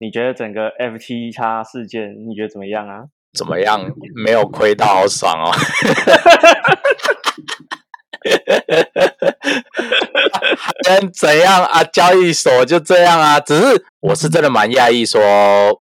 你觉得整个 FT 叉事件，你觉得怎么样啊？怎么样？没有亏到，好爽哦！跟怎样啊？交易所就这样啊？只是我是真的蛮讶异，说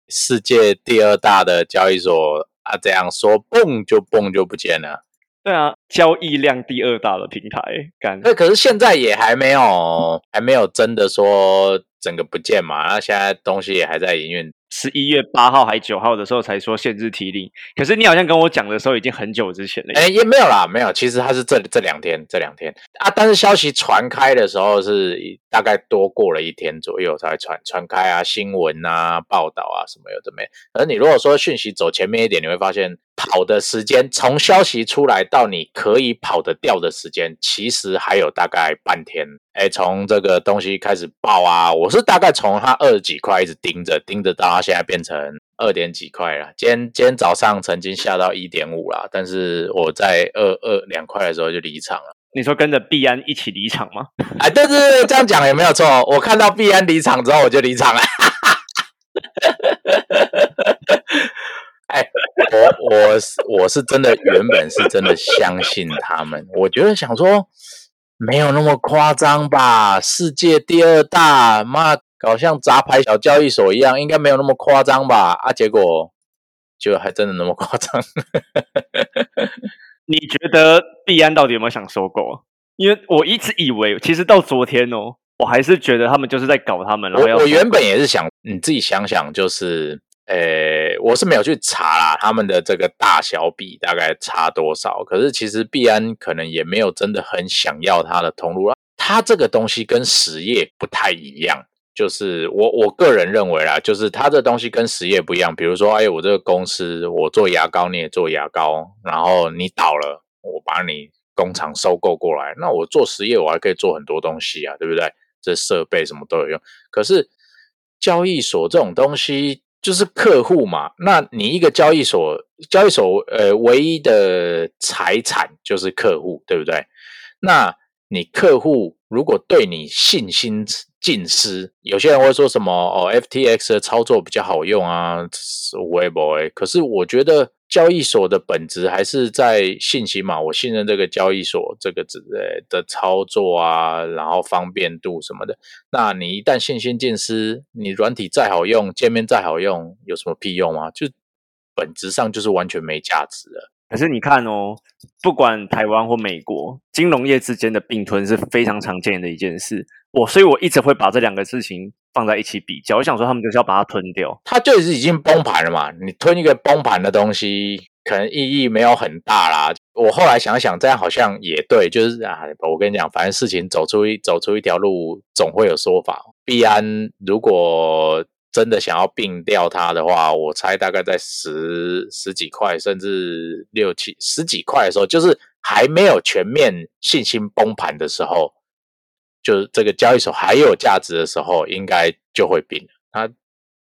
世界第二大的交易所啊，这样说蹦就蹦就不见了。对啊，交易量第二大的平台，干。那可是现在也还没有，还没有真的说整个不见嘛？然后现在东西也还在营运。十一月八号还九号的时候才说限制提领，可是你好像跟我讲的时候已经很久之前了。哎，也没有啦，没有。其实它是这这两天，这两天啊。但是消息传开的时候是大概多过了一天左右才传传开啊，新闻啊、报道啊什么有的没。而你如果说讯息走前面一点，你会发现跑的时间从消息出来到你可以跑得掉的时间，其实还有大概半天。哎，从这个东西开始爆啊，我是大概从它二十几块一直盯着盯着到它现在变成二点几块了。今天今天早上曾经下到一点五了，但是我在二二两块的时候就离场了。你说跟着币安一起离场吗？哎，对对对，这样讲也没有错。我看到币安离场之后，我就离场了。哎，我我是我是真的原本是真的相信他们，我觉得想说。没有那么夸张吧？世界第二大，妈搞像杂牌小交易所一样，应该没有那么夸张吧？啊，结果就还真的那么夸张。你觉得币安到底有没有想收购啊？因为我一直以为，其实到昨天哦，我还是觉得他们就是在搞他们。我我原本也是想，你自己想想，就是。诶，我是没有去查啦，他们的这个大小比大概差多少？可是其实币安可能也没有真的很想要它的通路啊。它这个东西跟实业不太一样，就是我我个人认为啦，就是它这东西跟实业不一样。比如说，哎，我这个公司我做牙膏，你也做牙膏，然后你倒了，我把你工厂收购过来，那我做实业我还可以做很多东西啊，对不对？这设备什么都有用。可是交易所这种东西。就是客户嘛，那你一个交易所，交易所呃，唯一的财产就是客户，对不对？那你客户如果对你信心尽失，有些人会说什么哦，FTX 的操作比较好用啊，微博哎，可是我觉得。交易所的本质还是在信息嘛，我信任这个交易所这个之类的操作啊，然后方便度什么的。那你一旦信心尽失，你软体再好用，界面再好用，有什么屁用啊？就本质上就是完全没价值了。可是你看哦，不管台湾或美国，金融业之间的并吞是非常常见的一件事。我所以，我一直会把这两个事情放在一起比较。我想说，他们就是要把它吞掉，它就是已经崩盘了嘛。你吞一个崩盘的东西，可能意义没有很大啦。我后来想想，这样好像也对，就是啊，我跟你讲，反正事情走出一走出一条路，总会有说法。必安如果真的想要并掉它的话，我猜大概在十十几块，甚至六七十几块的时候，就是还没有全面信心崩盘的时候，就是这个交易所还有价值的时候，应该就会并了。它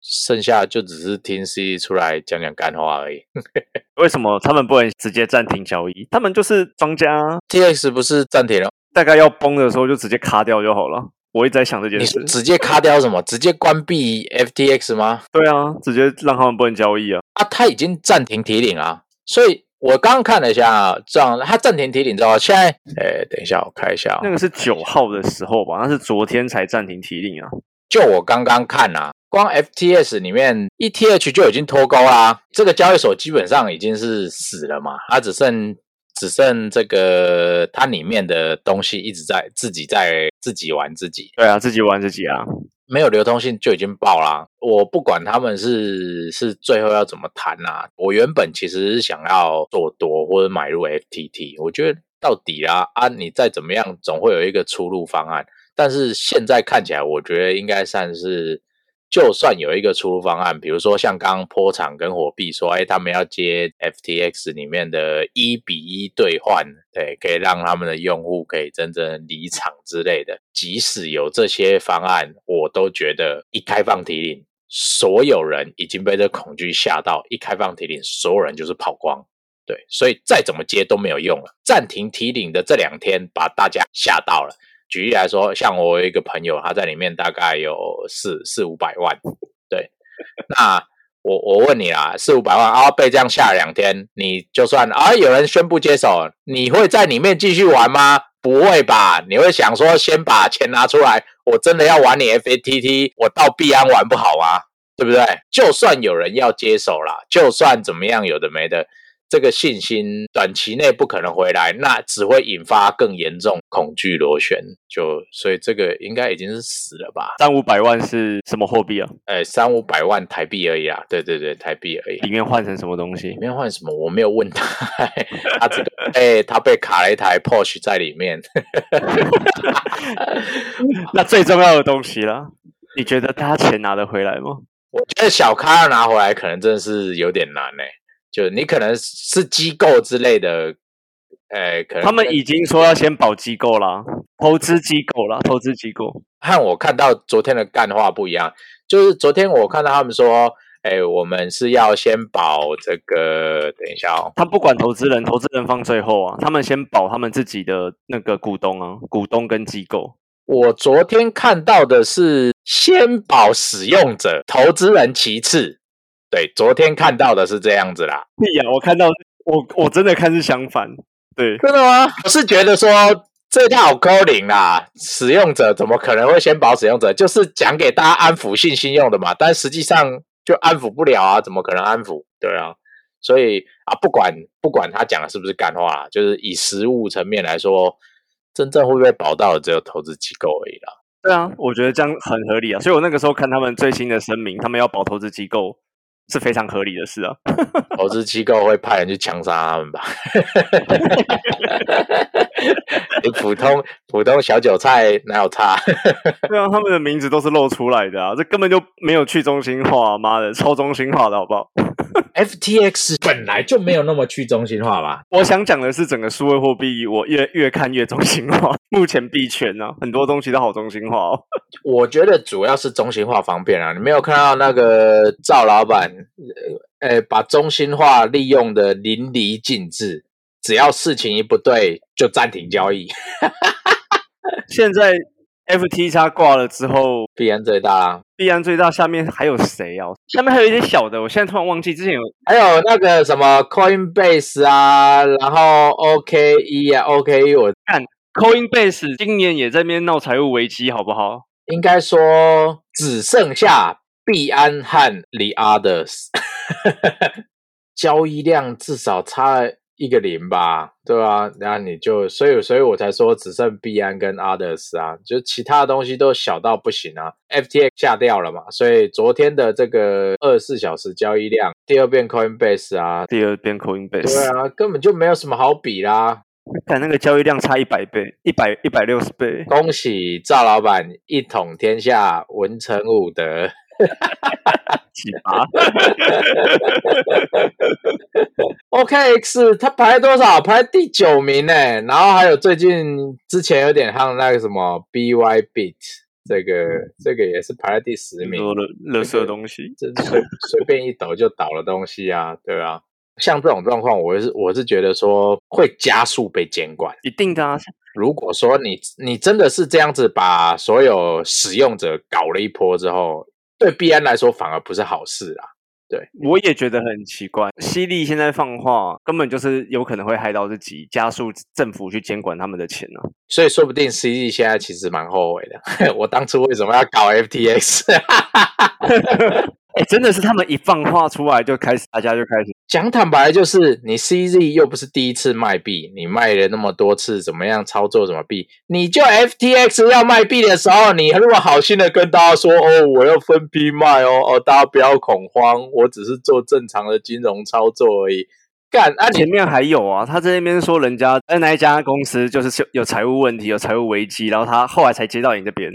剩下就只是听 C 出来讲讲干话而已。为什么他们不能直接暂停交易？他们就是庄家，TX 不是暂停了，大概要崩的时候就直接卡掉就好了。我一直在想这件事，直接卡掉什么？直接关闭 FTX 吗？对啊，直接让他们不能交易啊！啊，他已经暂停提领啊，所以我刚刚看了一下，这样他暂停提领之后，现在，哎，等一下我看一下，那个是九号的时候吧？那是昨天才暂停提领啊。就我刚刚看啊，光 FTS 里面 ETH 就已经脱钩啦，这个交易所基本上已经是死了嘛，它只剩。只剩这个，它里面的东西一直在自己在自己玩自己。对啊，自己玩自己啊，没有流通性就已经爆啦。我不管他们是是最后要怎么谈啊。我原本其实是想要做多或者买入 FTT，我觉得到底啊啊，你再怎么样总会有一个出路方案。但是现在看起来，我觉得应该算是。就算有一个出路方案，比如说像刚刚坡场跟火币说，哎，他们要接 FTX 里面的一比一兑换，对，可以让他们的用户可以真正离场之类的。即使有这些方案，我都觉得一开放提领，所有人已经被这恐惧吓到，一开放提领，所有人就是跑光，对，所以再怎么接都没有用了。暂停提领的这两天，把大家吓到了。举例来说，像我有一个朋友，他在里面大概有四四五百万，对，那我我问你啦，四五百万啊，被这样下两天，你就算啊，有人宣布接手，你会在里面继续玩吗？不会吧？你会想说，先把钱拿出来，我真的要玩你 FATT，我到币安玩不好吗？对不对？就算有人要接手啦，就算怎么样，有的没的。这个信心短期内不可能回来，那只会引发更严重恐惧螺旋。就所以这个应该已经是死了吧？三五百万是什么货币啊？哎，三五百万台币而已啊！对对对，台币而已。里面换成什么东西？里面换什么？我没有问他。他这个哎，他被卡了一台 Porsche 在里面。那最重要的东西了，你觉得他钱拿得回来吗？我觉得小咖要拿回来，可能真的是有点难哎。就你可能是机构之类的，诶，可能他们已经说要先保机构啦，投资机构啦，投资机构。和我看到昨天的干话不一样，就是昨天我看到他们说，哎，我们是要先保这个，等一下哦，他不管投资人，投资人放最后啊，他们先保他们自己的那个股东啊，股东跟机构。我昨天看到的是先保使用者，投资人其次。对，昨天看到的是这样子啦。对呀，我看到我我真的看是相反。对，真的吗？我是觉得说这套高领啦，使用者怎么可能会先保使用者？就是讲给大家安抚信心用的嘛。但实际上就安抚不了啊，怎么可能安抚？对啊，所以啊，不管不管他讲的是不是干话，就是以实物层面来说，真正会不会保到的只有投资机构而已啦。对啊，我觉得这样很合理啊。所以我那个时候看他们最新的声明，他们要保投资机构。是非常合理的事啊！投资机构会派人去枪杀他们吧？你普通普通小韭菜哪有差？对啊，他们的名字都是露出来的啊，这根本就没有去中心化，妈的，超中心化的好不好 FTX 本来就没有那么去中心化吧？我想讲的是整个数位货币，我越越看越中心化。目前币圈呢，很多东西都好中心化哦。我觉得主要是中心化方便啊。你没有看到那个赵老板，呃，把中心化利用的淋漓尽致，只要事情一不对就暂停交易。现在。FTX 挂了之后，币安最大，币安最大，下面还有谁啊？下面还有一些小的，我现在突然忘记之前有，还有那个什么 Coinbase 啊，然后 O K E 啊，O K E 我看 Coinbase 今年也在那边闹财务危机，好不好？应该说只剩下币安和 The Others，交易量至少差。一个零吧，对吧？然后你就，所以，所以我才说只剩币安跟 others 啊，就其他的东西都小到不行啊。FTX 下掉了嘛，所以昨天的这个二十四小时交易量，第二遍 Coinbase 啊，第二遍 Coinbase，对啊，根本就没有什么好比啦。看那个交易量差一百倍，一百一百六十倍。恭喜赵老板一统天下，文成武德。奇葩，OKX 它排多少？排第九名呢。然后还有最近之前有点像那个什么 BY Beat，这个这个也是排在第十名。多的垃圾东西，随随便一抖就倒了东西啊，对啊。像这种状况，我是我是觉得说会加速被监管，一定的。如果说你你真的是这样子把所有使用者搞了一波之后。对币安来说，反而不是好事啊！对，我也觉得很奇怪。犀利现在放话，根本就是有可能会害到自己，加速政府去监管他们的钱呢。所以说不定犀利现在其实蛮后悔的。我当初为什么要搞 FTX？哎，真的是他们一放话出来，就开始大家就开始讲坦白，就是你 CZ 又不是第一次卖币，你卖了那么多次，怎么样操作什么币？你就 FTX 要卖币的时候，你如果好心的跟大家说，哦，我要分批卖哦，哦，大家不要恐慌，我只是做正常的金融操作而已。干，啊，前面还有啊，他在那边说人家那一家公司就是有财务问题，有财务危机，然后他后来才接到你这边。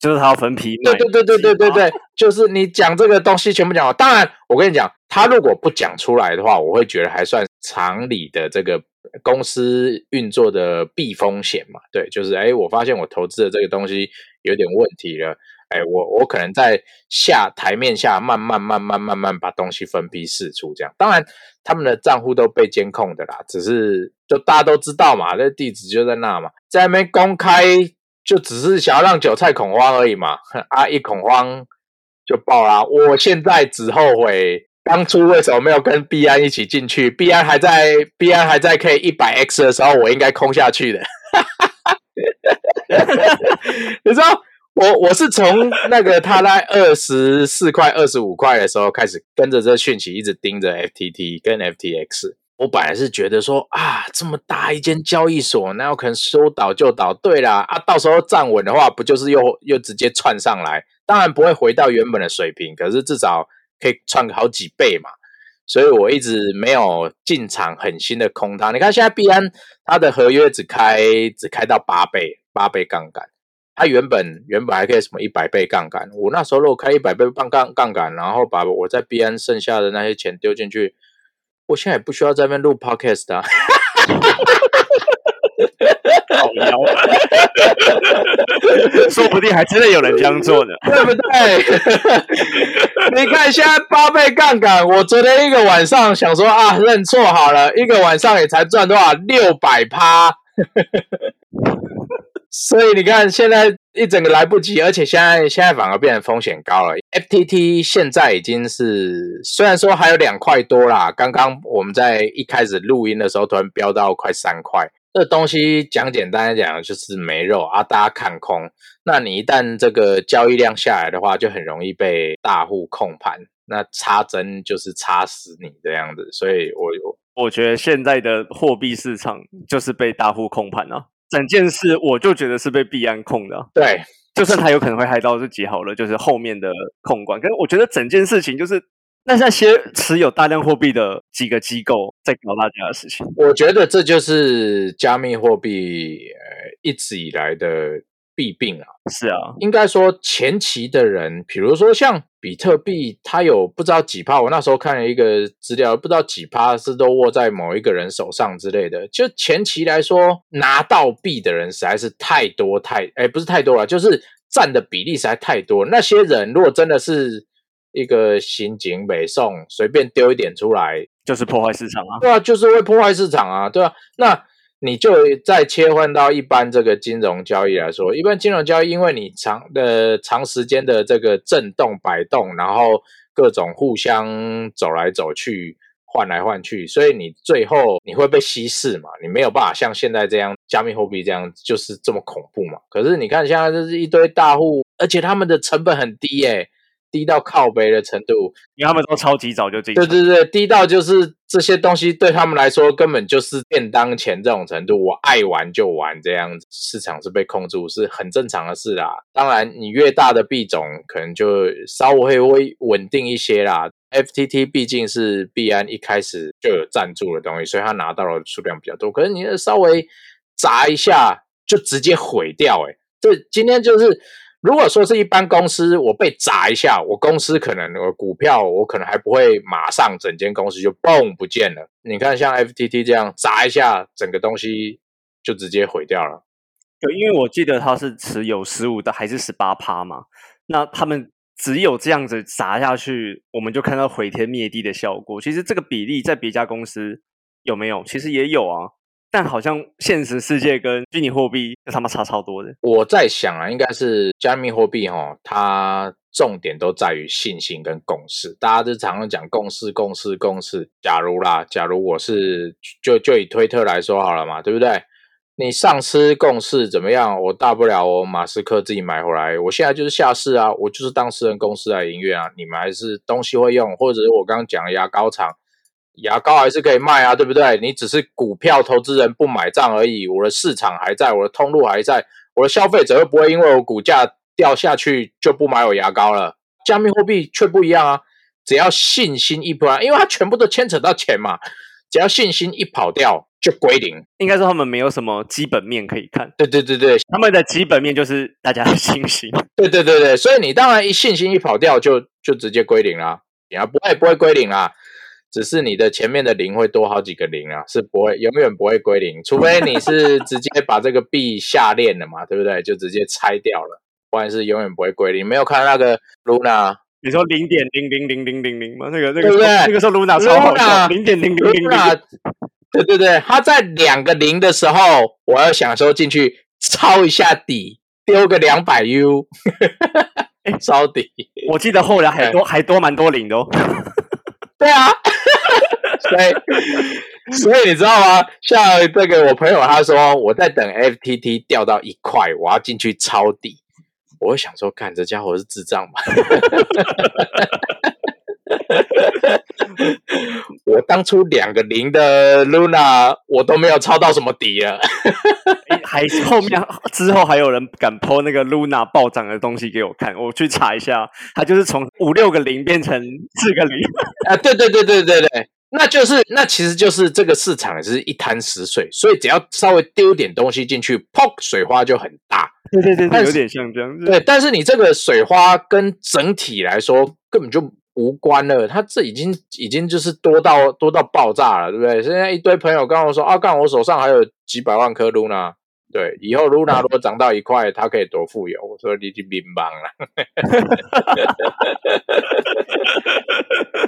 就是他要分批对对对对对对对，就是你讲这个东西全部讲完。当然，我跟你讲，他如果不讲出来的话，我会觉得还算常理的这个公司运作的避风险嘛。对，就是哎，我发现我投资的这个东西有点问题了，哎，我我可能在下台面下慢慢慢慢慢慢把东西分批释出，这样。当然，他们的账户都被监控的啦，只是就大家都知道嘛，那地址就在那嘛，在那边公开。就只是想要让韭菜恐慌而已嘛，啊！一恐慌就爆啦！我现在只后悔当初为什么没有跟币安一起进去。币安还在币安还在可以一百 x 的时候，我应该空下去的。你知道，我我是从那个他在二十四块、二十五块的时候开始跟着这讯息，一直盯着 FTT 跟 FTX。我本来是觉得说啊，这么大一间交易所，那有可能说倒就倒。对啦，啊，到时候站稳的话，不就是又又直接窜上来？当然不会回到原本的水平，可是至少可以窜好几倍嘛。所以我一直没有进场狠心的空它。你看现在币安它的合约只开只开到八倍，八倍杠杆。它原本原本还可以什么一百倍杠杆。我那时候如果开一百倍杠杠杠杆，然后把我在币安剩下的那些钱丢进去。我现在也不需要在那边录 podcast 啊，好妖，说不定还真的有人这样做呢，对不对？你看现在八倍杠杆，我昨天一个晚上想说啊，认错好了，一个晚上也才赚多少六百趴。所以你看，现在一整个来不及，而且现在现在反而变成风险高了。FTT 现在已经是虽然说还有两块多啦，刚刚我们在一开始录音的时候，突然飙到快三块。这东西讲简单讲就是没肉啊，大家看空。那你一旦这个交易量下来的话，就很容易被大户控盘，那插针就是插死你这样子。所以我我觉得现在的货币市场就是被大户控盘啊。整件事我就觉得是被币安控的，对，就算他有可能会害到，就结好了，就是后面的控管。可是我觉得整件事情就是那那些持有大量货币的几个机构在搞大家的事情。我觉得这就是加密货币呃一直以来的。弊病啊，是啊，应该说前期的人，比如说像比特币，它有不知道几趴，我那时候看了一个资料，不知道几趴是都握在某一个人手上之类的。就前期来说，拿到币的人实在是太多太，哎，不是太多了，就是占的比例实在太多。那些人如果真的是一个刑警北宋，随便丢一点出来，就是破坏市场啊，对啊，就是会破坏市场啊，对啊？那。你就再切换到一般这个金融交易来说，一般金融交易，因为你长的长时间的这个震动摆动，然后各种互相走来走去、换来换去，所以你最后你会被稀释嘛？你没有办法像现在这样加密货币这样就是这么恐怖嘛？可是你看现在这是一堆大户，而且他们的成本很低诶。低到靠背的程度，因为他们都超级早就进。对对对，低到就是这些东西对他们来说根本就是便当钱这种程度，我爱玩就玩这样子。市场是被控住是很正常的事啦。当然，你越大的币种可能就稍微会稳定一些啦。FTT 毕竟是币安一开始就有赞助的东西，所以他拿到的数量比较多。可是你稍微砸一下就直接毁掉，诶这今天就是。如果说是一般公司，我被砸一下，我公司可能我股票我可能还不会马上整间公司就嘣不见了。你看像 FTT 这样砸一下，整个东西就直接毁掉了。对，因为我记得他是持有十五的还是十八趴嘛，那他们只有这样子砸下去，我们就看到毁天灭地的效果。其实这个比例在别家公司有没有？其实也有啊。但好像现实世界跟虚拟货币他妈差超多的。我在想啊，应该是加密货币哈，它重点都在于信心跟共识。大家都常常讲共识、共识、共识。假如啦，假如我是就就以推特来说好了嘛，对不对？你上市共识怎么样？我大不了我马斯克自己买回来，我现在就是下市啊，我就是当私人公司来营运啊。你们还是东西会用，或者是我刚刚讲的牙膏厂。牙膏还是可以卖啊，对不对？你只是股票投资人不买账而已。我的市场还在，我的通路还在，我的消费者又不会因为我股价掉下去就不买我牙膏了。加密货币却不一样啊，只要信心一破，因为它全部都牵扯到钱嘛，只要信心一跑掉就归零。应该说他们没有什么基本面可以看。对对对对，他们的基本面就是大家的信心。对对对对，所以你当然一信心一跑掉就就直接归零了，你要不会不会归零啦。只是你的前面的零会多好几个零啊，是不会永远不会归零，除非你是 直接把这个币下链了嘛，对不对？就直接拆掉了，不然是永远不会归零。没有看那个 Luna，你说零点零零零零零零吗？那个那个对不对那个时候 Luna 超好笑，零点零零零零。对对对，它在两个零的时候，我要想说进去抄一下底，丢个两百 U。抄底，我记得后来还多还多蛮多零的哦。对啊，所以所以你知道吗？像这个我朋友他说我在等 FTT 掉到一块，我要进去抄底。我想说，看这家伙是智障吧？我当初两个零的 Luna，我都没有抄到什么底了。还后面之后还有人敢抛那个 Luna 暴涨的东西给我看，我去查一下，它就是从五六个零变成四个零。啊，对对对对对对，那就是那其实就是这个市场是一滩死水，所以只要稍微丢点东西进去，砰，水花就很大。对对对，有点像这样。对，但是你这个水花跟整体来说根本就。无关了，他这已经已经就是多到多到爆炸了，对不对？现在一堆朋友跟我说啊，干我手上还有几百万颗 Luna，对，以后 Luna 如果涨到一块，它可以多富有。我说你就明白了，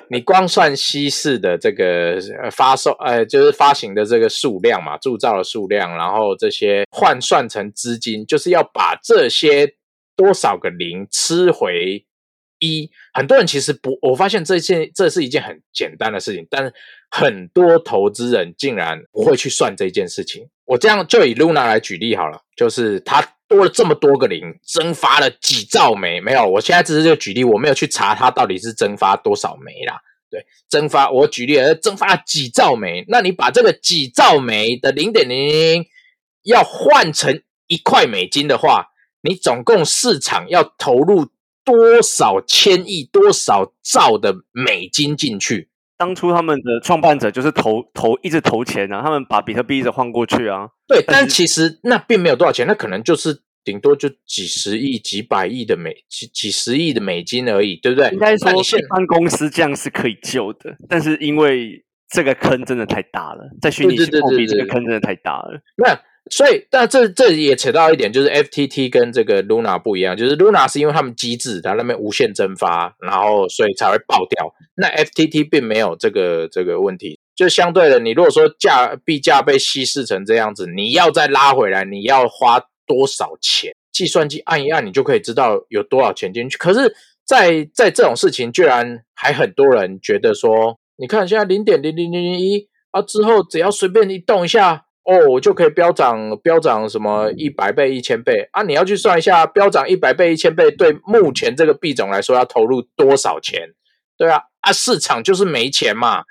你光算稀释的这个发售，呃，就是发行的这个数量嘛，铸造的数量，然后这些换算成资金，就是要把这些多少个零吃回。一很多人其实不，我发现这件这是一件很简单的事情，但是很多投资人竟然不会去算这件事情。我这样就以 Luna 来举例好了，就是它多了这么多个零，蒸发了几兆枚，没有，我现在只是就举例，我没有去查它到底是蒸发多少枚啦。对，蒸发我举例，蒸发了几兆枚，那你把这个几兆枚的零点零要换成一块美金的话，你总共市场要投入。多少千亿、多少兆的美金进去？当初他们的创办者就是投投一直投钱啊，他们把比特币一直换过去啊。对，但其实那并没有多少钱，那可能就是顶多就几十亿、几百亿的美几几十亿的美金而已，对不对？应该说，一般公司这样是可以救的，但是因为这个坑真的太大了，在虚拟货币这个坑真的太大了。那所以，但这这也扯到一点，就是 F T T 跟这个 Luna 不一样，就是 Luna 是因为他们机制，它那边无限蒸发，然后所以才会爆掉。那 F T T 并没有这个这个问题，就相对的，你如果说价币价被稀释成这样子，你要再拉回来，你要花多少钱？计算机按一按，你就可以知道有多少钱进去。可是，在在这种事情，居然还很多人觉得说，你看现在零点零零零零一啊，之后只要随便一动一下。哦，我就可以飙涨，飙涨什么一百倍、一千倍啊？你要去算一下，飙涨一百倍、一千倍，对目前这个币种来说要投入多少钱？对啊，啊，市场就是没钱嘛。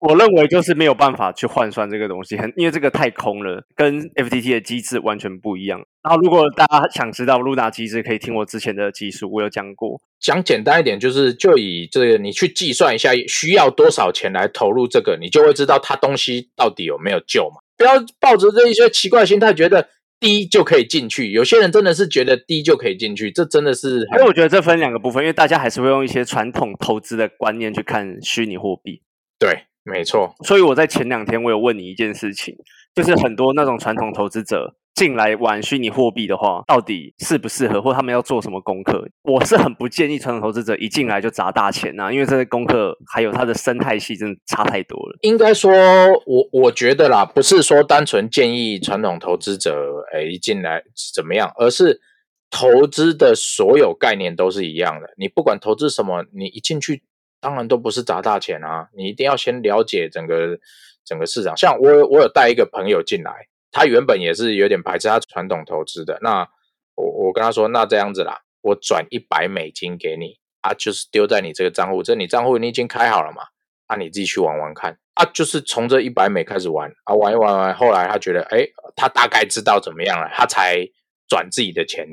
我认为就是没有办法去换算这个东西，很因为这个太空了，跟 FTT 的机制完全不一样。然后，如果大家想知道 Luna 机制，可以听我之前的技术，我有讲过。讲简单一点，就是就以这个你去计算一下需要多少钱来投入这个，你就会知道它东西到底有没有救嘛。不要抱着这一些奇怪心态，觉得低就可以进去。有些人真的是觉得低就可以进去，这真的是。因为我觉得这分两个部分，因为大家还是会用一些传统投资的观念去看虚拟货币。对，没错。所以我在前两天我有问你一件事情，就是很多那种传统投资者。进来玩虚拟货币的话，到底适不适合，或他们要做什么功课？我是很不建议传统投资者一进来就砸大钱呐，因为这些功课还有它的生态系真的差太多了。应该说，我我觉得啦，不是说单纯建议传统投资者哎一进来怎么样，而是投资的所有概念都是一样的。你不管投资什么，你一进去当然都不是砸大钱啊，你一定要先了解整个整个市场。像我我有带一个朋友进来。他原本也是有点排斥他传统投资的，那我我跟他说，那这样子啦，我转一百美金给你，啊，就是丢在你这个账户，这你账户你已经开好了嘛，啊，你自己去玩玩看，啊，就是从这一百美开始玩，啊，玩一玩玩，后来他觉得，哎，他大概知道怎么样了，他才转自己的钱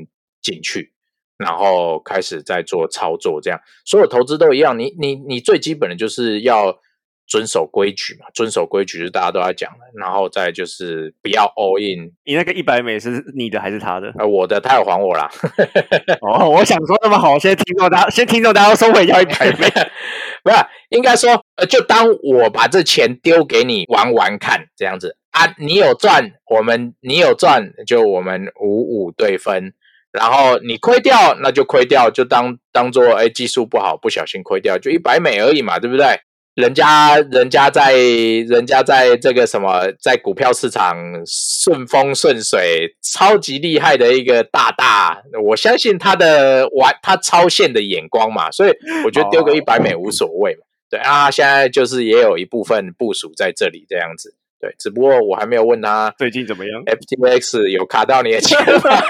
进去，然后开始在做操作，这样，所有投资都一样，你你你最基本的就是要。遵守规矩嘛，遵守规矩是大家都在讲的，然后再就是不要 all in。你那个一百美是你的还是他的？呃，我的，他有还我啦。哦，我想说那么好，先听到大家，先听到大家收回要一百美，不是，应该说，呃，就当我把这钱丢给你玩玩看，这样子啊，你有赚，我们你有赚，就我们五五对分，然后你亏掉，那就亏掉，就当当做哎技术不好，不小心亏掉，就一百美而已嘛，对不对？人家人家在人家在这个什么，在股票市场顺风顺水，超级厉害的一个大大，我相信他的玩他超线的眼光嘛，所以我觉得丢个一百美无所谓嘛。对啊，现在就是也有一部分部署在这里这样子。对，只不过我还没有问他最近怎么样，FTX 有卡到你的钱吗？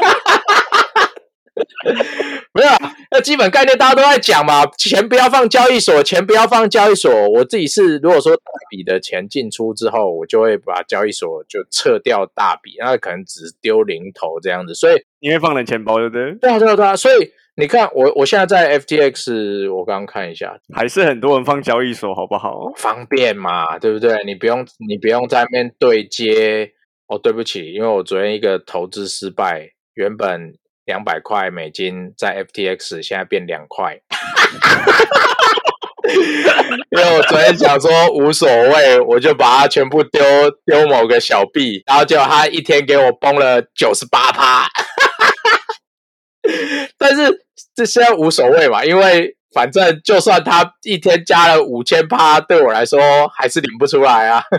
没有，那基本概念大家都在讲嘛，钱不要放交易所，钱不要放交易所。我自己是，如果说大笔的钱进出之后，我就会把交易所就撤掉大笔，那可能只丢零头这样子。所以你会放在钱包，对不对？对啊，对啊，对啊。所以你看，我我现在在 FTX，我刚刚看一下，还是很多人放交易所，好不好？方便嘛，对不对？你不用，你不用在那边对接。哦，对不起，因为我昨天一个投资失败，原本。两百块美金在 FTX 现在变两块，因为我昨天想说无所谓，我就把它全部丢丢某个小币，然后结果他一天给我崩了九十八趴，但是这现在无所谓嘛，因为反正就算他一天加了五千趴，对我来说还是领不出来啊。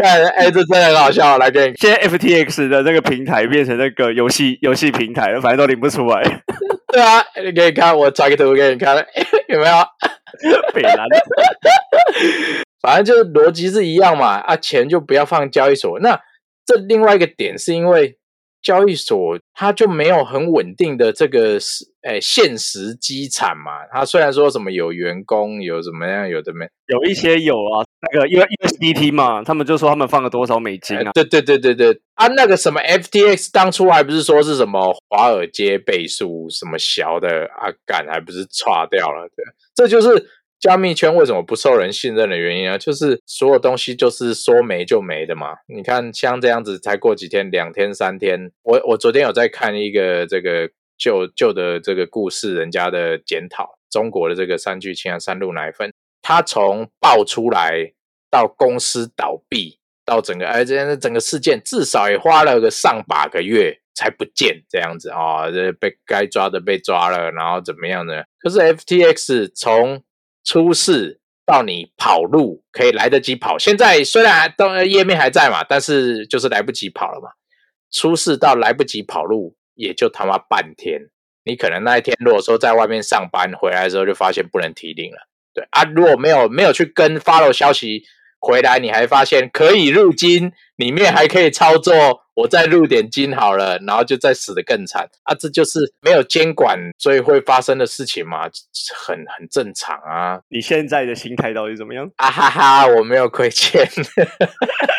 看，哎，这真的很好笑。来，给你，现在 FTX 的那个平台变成那个游戏游戏平台了，反正都领不出来。对啊，你给你看，我传个图给你看，有没有？北南。反正就是逻辑是一样嘛，啊，钱就不要放交易所。那这另外一个点是因为。交易所它就没有很稳定的这个是诶现实资产嘛？它虽然说什么有员工有怎么样有的没有一些有啊，那个因为 USDT 嘛，他们就说他们放了多少美金啊？对对对对对啊，那个什么 FTX 当初还不是说是什么华尔街倍数什么小的啊，干还不是叉掉了？对，这就是。加密圈为什么不受人信任的原因啊？就是所有东西就是说没就没的嘛。你看像这样子，才过几天，两天三天。我我昨天有在看一个这个旧旧的这个故事，人家的检讨中国的这个三聚氰胺三鹿奶粉，它从爆出来到公司倒闭，到整个哎这整个事件，至少也花了个上百个月才不见这样子啊。这被该抓的被抓了，然后怎么样呢？可是 FTX 从出事到你跑路可以来得及跑，现在虽然都页面还在嘛，但是就是来不及跑了嘛。出事到来不及跑路，也就他妈半天。你可能那一天如果说在外面上班回来的时候，就发现不能提领了。对啊，如果没有没有去跟发了消息。回来你还发现可以入金，里面还可以操作，我再入点金好了，然后就再死的更惨啊！这就是没有监管所以会发生的事情嘛，很很正常啊。你现在的心态到底怎么样？啊哈哈，我没有亏欠，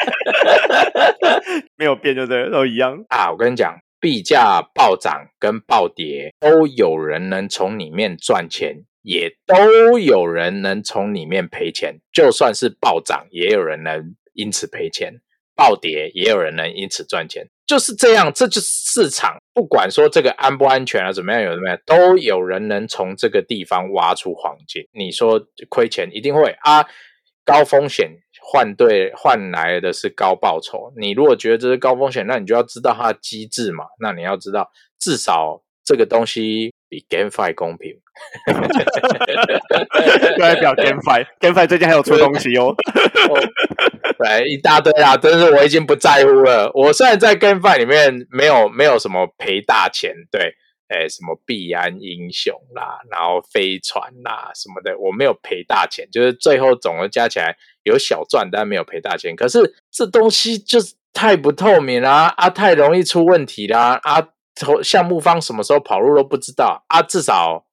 没有变，就对，都一样啊。我跟你讲，币价暴涨跟暴跌，都有人能从里面赚钱。也都有人能从里面赔钱，就算是暴涨，也有人能因此赔钱；暴跌，也有人能因此赚钱。就是这样，这就是市场。不管说这个安不安全啊，怎么样，有怎么样，都有人能从这个地方挖出黄金。你说亏钱一定会啊，高风险换对换来的是高报酬。你如果觉得这是高风险，那你就要知道它的机制嘛。那你要知道，至少这个东西。比 GameFi 公平，代表 GameFi，GameFi 最近还有出东西哦，对，一大堆啊，但是我已经不在乎了。我虽然在 GameFi 里面没有没有什么赔大钱，对，哎，什么币安英雄啦，然后飞船啦什么的，我没有赔大钱，就是最后总额加起来有小赚，但没有赔大钱。可是这东西就是太不透明啦，啊，太容易出问题啦，啊。投项目方什么时候跑路都不知道啊！至少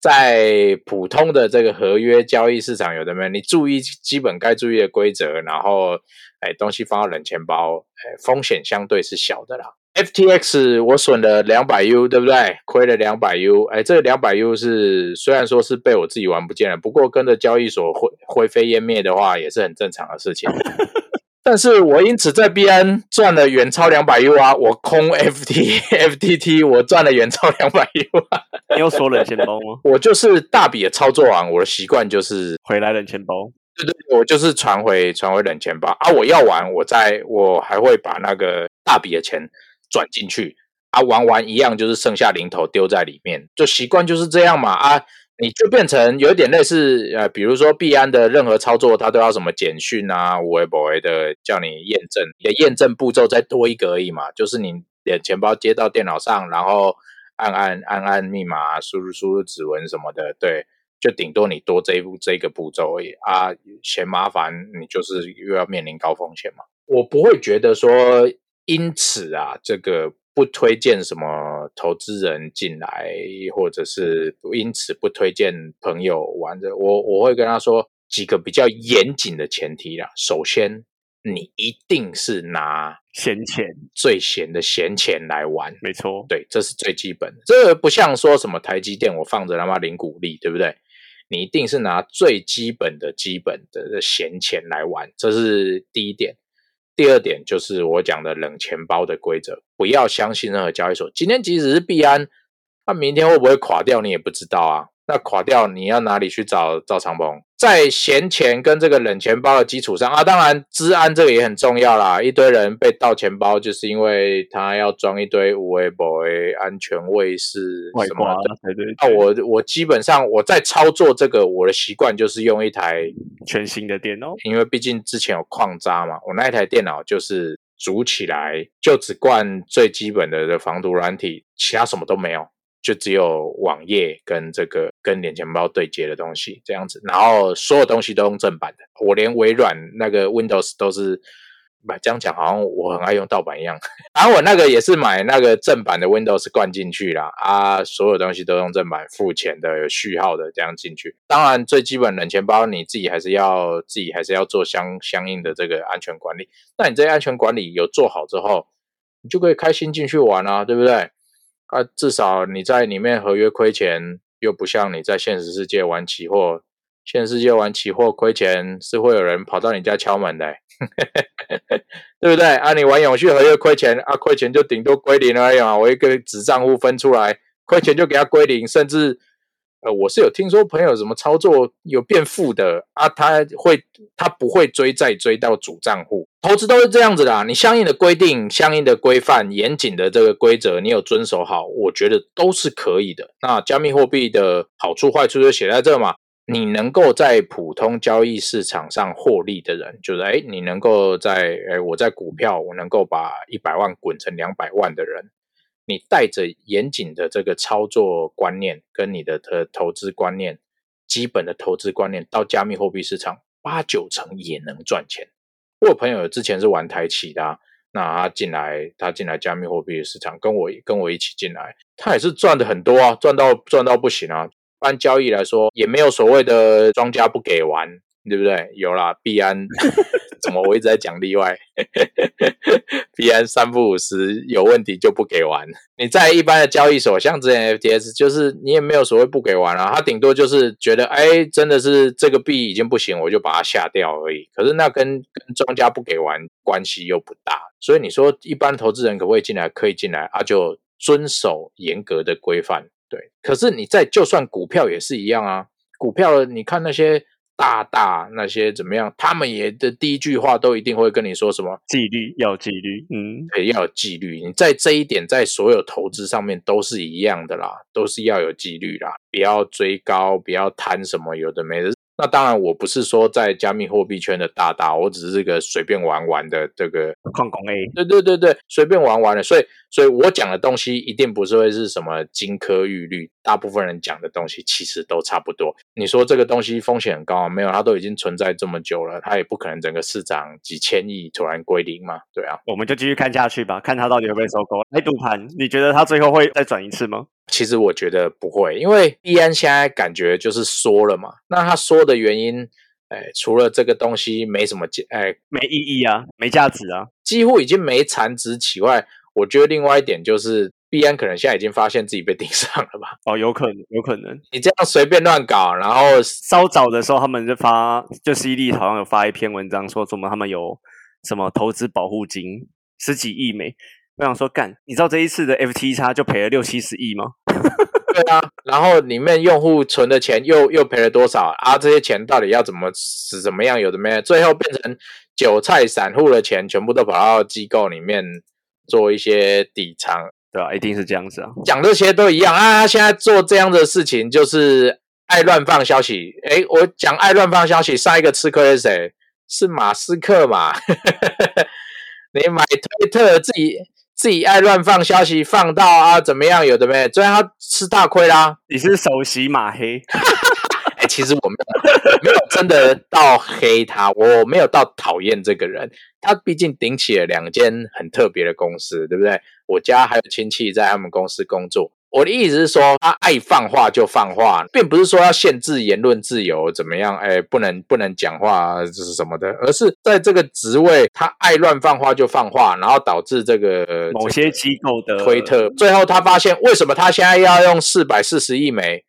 在普通的这个合约交易市场，有的没有？你注意基本该注意的规则，然后哎，东西放到冷钱包，哎，风险相对是小的啦。FTX 我损了两百 U，对不对？亏了两百 U，哎，这两百 U 是虽然说是被我自己玩不见了，不过跟着交易所灰灰飞烟灭的话，也是很正常的事情。但是我因此在币安赚了远超两百 U 啊！我空 FT FTT，我赚了远超两百 U 啊！你有锁冷钱包吗？我就是大笔的操作完，我的习惯就是回来冷钱包。对对，我就是传回传回冷钱包啊！我要玩，我再我还会把那个大笔的钱转进去啊！玩完一样就是剩下零头丢在里面，就习惯就是这样嘛啊！你就变成有点类似呃，比如说币安的任何操作，它都要什么简讯啊、微博的叫你验证，你的验证步骤再多一个而已嘛，就是你的钱包接到电脑上，然后按按按按密码，输入输入指纹什么的，对，就顶多你多这一步这个步骤而已啊，嫌麻烦，你就是又要面临高风险嘛。我不会觉得说因此啊，这个。不推荐什么投资人进来，或者是因此不推荐朋友玩的。我我会跟他说几个比较严谨的前提啦。首先，你一定是拿闲钱、最闲的闲钱来玩。没错，对，这是最基本的。这个不像说什么台积电，我放着他妈零股利，对不对？你一定是拿最基本的基本的闲钱来玩，这是第一点。第二点就是我讲的冷钱包的规则，不要相信任何交易所。今天即使是币安，那明天会不会垮掉，你也不知道啊。那垮掉，你要哪里去找赵长鹏？在闲钱跟这个冷钱包的基础上啊，当然，治安这个也很重要啦。一堆人被盗钱包，就是因为他要装一堆五 A 保 A 安全卫士什么的。那我我基本上我在操作这个，我的习惯就是用一台全新的电脑，因为毕竟之前有矿渣嘛。我那一台电脑就是组起来就只灌最基本的的防毒软体，其他什么都没有。就只有网页跟这个跟脸钱包对接的东西这样子，然后所有东西都用正版的。我连微软那个 Windows 都是，这样讲好像我很爱用盗版一样。然 后我那个也是买那个正版的 Windows 灌进去啦，啊，所有东西都用正版，付钱的有序号的这样进去。当然最基本冷钱包你自己还是要自己还是要做相相应的这个安全管理。那你这些安全管理有做好之后，你就可以开心进去玩啊，对不对？啊，至少你在里面合约亏钱，又不像你在现实世界玩期货。现实世界玩期货亏钱是会有人跑到你家敲门的，对不对？啊，你玩永续合约亏钱，啊，亏钱就顶多归零而已嘛。我一个子账户分出来，亏钱就给他归零，甚至。呃，我是有听说朋友什么操作有变富的啊，他会他不会追债追到主账户，投资都是这样子的啊。你相应的规定、相应的规范、严谨的这个规则，你有遵守好，我觉得都是可以的。那加密货币的好处坏处就写在这嘛，你能够在普通交易市场上获利的人，就是哎，你能够在哎我在股票我能够把一百万滚成两百万的人。你带着严谨的这个操作观念，跟你的投投资观念，基本的投资观念，到加密货币市场，八九成也能赚钱。我朋友之前是玩台企的，那他进来，他进来加密货币市场，跟我跟我一起进来，他也是赚的很多啊，赚到赚到不行啊。按交易来说，也没有所谓的庄家不给玩，对不对？有啦，币安。怎么我一直在讲例外？币安三不五十有问题就不给玩。你在一般的交易所，像之前 FTS，就是你也没有所谓不给玩啊。他顶多就是觉得，哎，真的是这个币已经不行，我就把它下掉而已。可是那跟跟庄家不给玩关系又不大。所以你说一般投资人可不可以进来？可以进来啊，就遵守严格的规范。对，可是你在就算股票也是一样啊。股票你看那些。大大那些怎么样？他们也的第一句话都一定会跟你说什么？纪律要纪律，嗯，对，要有纪律。你在这一点，在所有投资上面都是一样的啦，都是要有纪律啦，不要追高，不要贪什么有的没的。那当然，我不是说在加密货币圈的大大，我只是个随便玩玩的这个矿工 A。对对对对，随便玩玩的，所以。所以我讲的东西一定不是会是什么金科玉律，大部分人讲的东西其实都差不多。你说这个东西风险很高，没有，它都已经存在这么久了，它也不可能整个市场几千亿突然归零嘛，对啊。我们就继续看下去吧，看它到底会不会收购。哎，赌盘，你觉得它最后会再转一次吗？其实我觉得不会，因为币安现在感觉就是缩了嘛。那它缩的原因，哎，除了这个东西没什么价，哎，没意义啊，没价值啊，几乎已经没产值起外。我觉得另外一点就是，币安可能现在已经发现自己被盯上了吧？哦，有可能，有可能。你这样随便乱搞，然后稍早的时候他们就发，就 CD 好像有发一篇文章说什么他们有什么投资保护金十几亿美。我想说，干，你知道这一次的 FT 差就赔了六七十亿吗？对啊，然后里面用户存的钱又又赔了多少啊？这些钱到底要怎么是怎么样？有的没？最后变成韭菜散户的钱，全部都跑到机构里面。做一些底仓，对吧？一定是这样子啊。讲这些都一样啊。现在做这样的事情，就是爱乱放消息。哎，我讲爱乱放消息，上一个吃亏是谁？是马斯克嘛？你买推特自己自己爱乱放消息，放到啊怎么样？有的没？最后他吃大亏啦。你是首席马黑？哎，其实我没有没有真的到黑他，我没有到讨厌这个人。他毕竟顶起了两间很特别的公司，对不对？我家还有亲戚在他们公司工作。我的意思是说，他爱放话就放话，并不是说要限制言论自由怎么样？哎，不能不能讲话这是什么的？而是在这个职位，他爱乱放话就放话，然后导致这个某些机构的推特，最后他发现为什么他现在要用四百四十亿枚，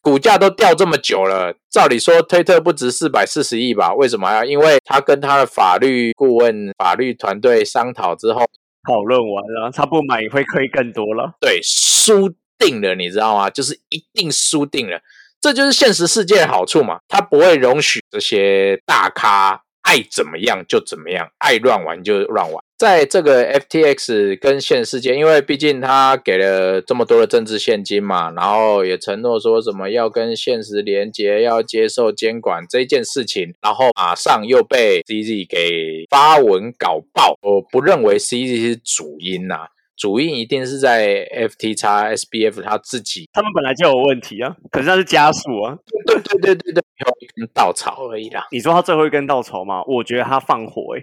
股价都掉这么久了，照理说推特不值四百四十亿吧？为什么要？因为他跟他的法律顾问、法律团队商讨之后。讨论完了，他不买会亏更多了。对，输定了，你知道吗？就是一定输定了，这就是现实世界的好处嘛。他不会容许这些大咖。爱怎么样就怎么样，爱乱玩就乱玩。在这个 FTX 跟现世界，因为毕竟他给了这么多的政治现金嘛，然后也承诺说什么要跟现实连接，要接受监管这件事情，然后马上又被 CZ 给发文搞爆。我不认为 CZ 是主因呐。主因一定是在 FTX、SBF 他自己，他们本来就有问题啊，可是他是加速啊，对对对对对，最后一根稻草而已啦。你说他最后一根稻草吗？我觉得他放火诶。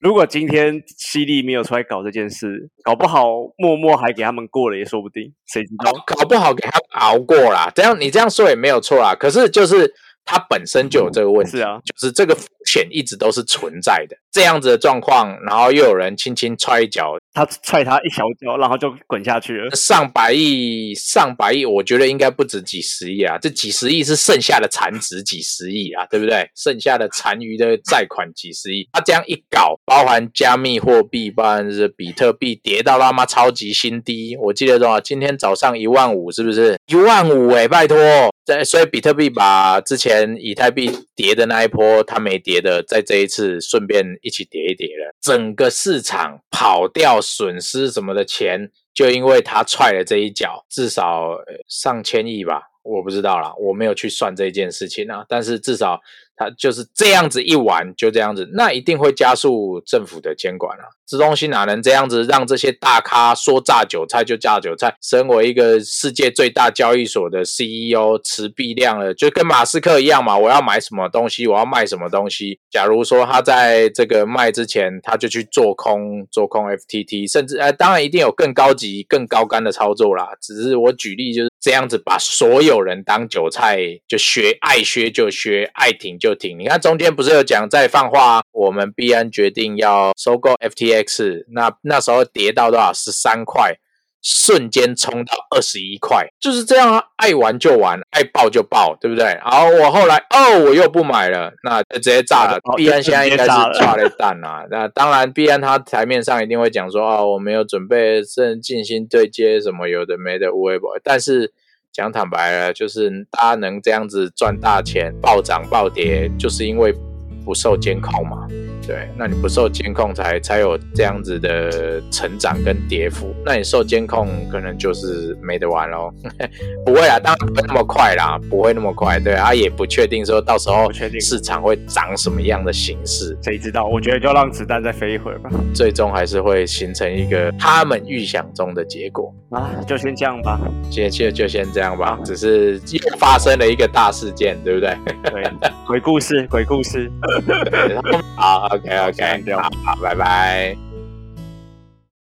如果今天犀利没有出来搞这件事，搞不好默默还给他们过了也说不定，谁知道？搞不好给他熬过啦。这样你这样说也没有错啦。可是就是。它本身就有这个问题，是啊，就是这个风险一直都是存在的。这样子的状况，然后又有人轻轻踹一脚，他踹他一小脚，然后就滚下去了。上百亿，上百亿，我觉得应该不止几十亿啊，这几十亿是剩下的残值几十亿啊，对不对？剩下的残余的债款几十亿，他这样一搞，包含加密货币，包含是比特币跌到他妈超级新低，我记得多少？今天早上一万五，是不是？一万五哎，拜托。在所以比特币把之前以太币跌的那一波，它没跌的，在这一次顺便一起跌一跌了，整个市场跑掉损失什么的钱，就因为他踹了这一脚，至少上千亿吧，我不知道啦，我没有去算这件事情啊，但是至少。他就是这样子一玩就这样子，那一定会加速政府的监管啊！这东西哪能这样子让这些大咖说榨韭菜就榨韭菜？身为一个世界最大交易所的 CEO，持币量了，就跟马斯克一样嘛。我要买什么东西，我要卖什么东西。假如说他在这个卖之前，他就去做空做空 FTT，甚至呃，当然一定有更高级、更高干的操作啦。只是我举例就是这样子，把所有人当韭菜，就削爱削就削，爱停就。就停！你看中间不是有讲在放话，我们必然决定要收购 FTX，那那时候跌到多少？十三块，瞬间冲到二十一块，就是这样啊！爱玩就玩，爱爆就爆，对不对？然后我后来哦，我又不买了，那就直接炸了。必然现在应该是炸了蛋啊！那当然，必然他台面上一定会讲说哦，我没有准备正进行对接什么有的没的无微博，但是。讲坦白了，就是大家能这样子赚大钱、暴涨暴跌，就是因为不受监控嘛。对，那你不受监控，才才有这样子的成长跟跌幅。那你受监控，可能就是没得玩喽。不会啊，当然不会那么快啦，不会那么快。对啊，也不确定说到时候市场会长什么样的形式，谁知道？我觉得就让子弹再飞一会儿吧。最终还是会形成一个他们预想中的结果啊，就先这样吧。就就就先这样吧，只是又发生了一个大事件，对不对？对，鬼故事，鬼故事。好。OK OK，好，拜拜。